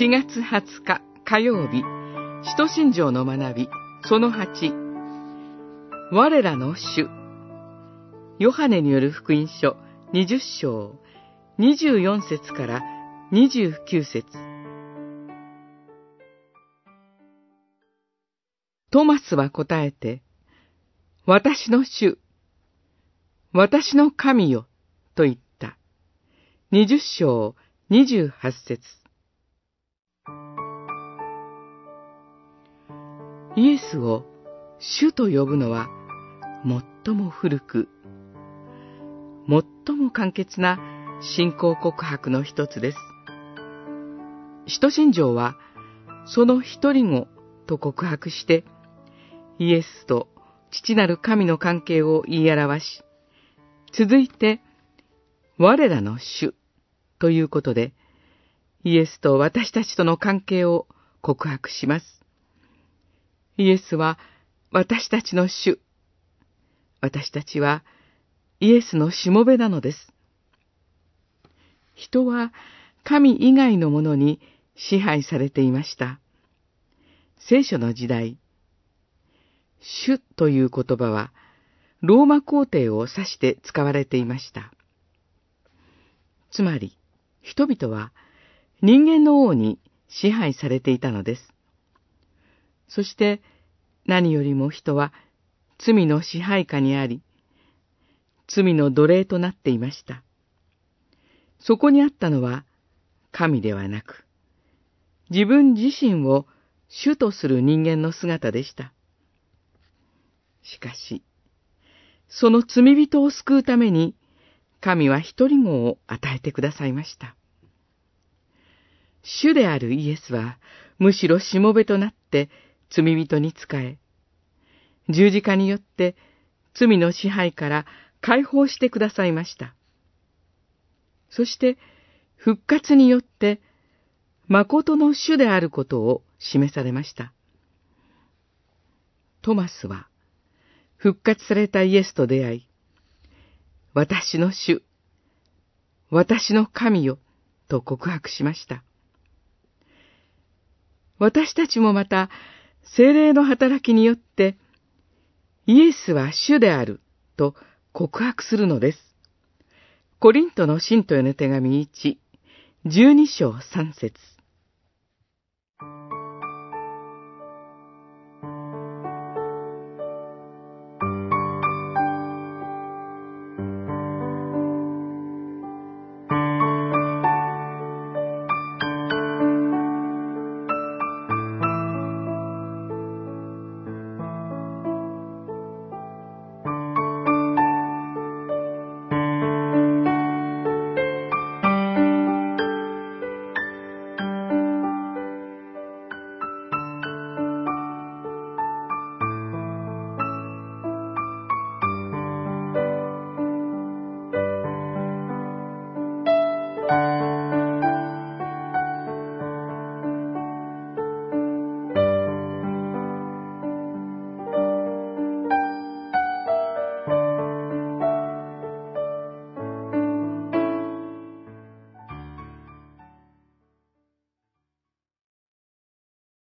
4月20日火曜日、使徒信条の学び、その8、我らの主、ヨハネによる福音書。20章、24節から29節。トマスは答えて、私の主、私の神よ、と言った。20章28節。イエスを主と呼ぶのは最も古く、最も簡潔な信仰告白の一つです。使徒信条は、その一人子と告白して、イエスと父なる神の関係を言い表し、続いて、我らの主ということで、イエスと私たちとの関係を告白します。イエスは私たちの主。私たちはイエスのしもべなのです。人は神以外のものに支配されていました。聖書の時代、主という言葉は、ローマ皇帝を指して使われていました。つまり、人々は人間の王に支配されていたのです。そして何よりも人は罪の支配下にあり、罪の奴隷となっていました。そこにあったのは神ではなく、自分自身を主とする人間の姿でした。しかし、その罪人を救うために、神は一人子を与えてくださいました。主であるイエスは、むしろしもべとなって罪人に仕え、十字架によって罪の支配から解放してくださいました。そして、復活によって、誠の主であることを示されました。トマスは、復活されたイエスと出会い、私の主、私の神よ、と告白しました。私たちもまた、精霊の働きによって、イエスは主である、と告白するのです。コリントの信徒への手紙1、12章3節